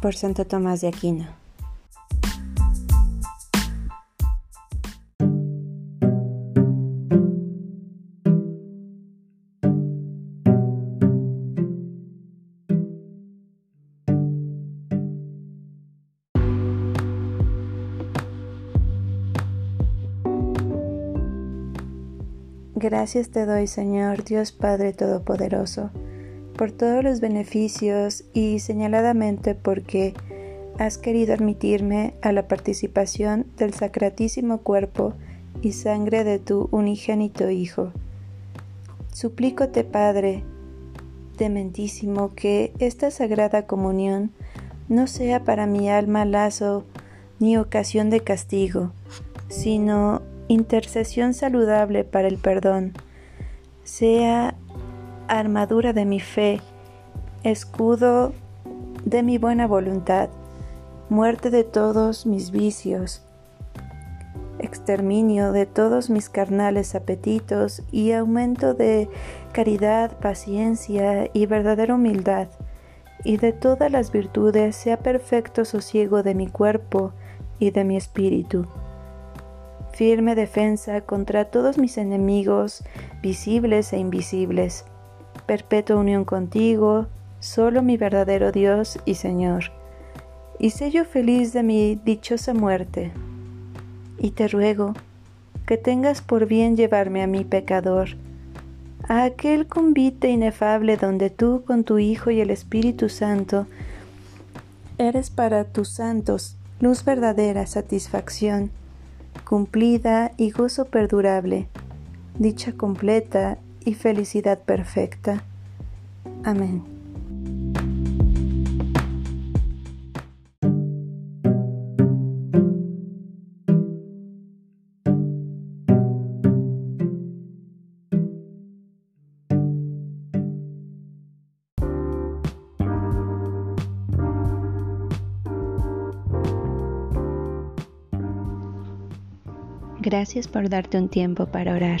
por Santo Tomás de Aquino. Gracias te doy, Señor, Dios Padre Todopoderoso por todos los beneficios y señaladamente porque has querido admitirme a la participación del sacratísimo cuerpo y sangre de tu unigénito Hijo. Suplícote, Padre, dementísimo, que esta sagrada comunión no sea para mi alma lazo ni ocasión de castigo, sino intercesión saludable para el perdón, sea armadura de mi fe, escudo de mi buena voluntad, muerte de todos mis vicios, exterminio de todos mis carnales apetitos y aumento de caridad, paciencia y verdadera humildad, y de todas las virtudes sea perfecto sosiego de mi cuerpo y de mi espíritu. Firme defensa contra todos mis enemigos, visibles e invisibles perpetua unión contigo, solo mi verdadero Dios y Señor, y sé yo feliz de mi dichosa muerte. Y te ruego que tengas por bien llevarme a mi pecador, a aquel convite inefable donde tú con tu Hijo y el Espíritu Santo eres para tus santos luz verdadera, satisfacción, cumplida y gozo perdurable, dicha completa y felicidad perfecta. Amén. Gracias por darte un tiempo para orar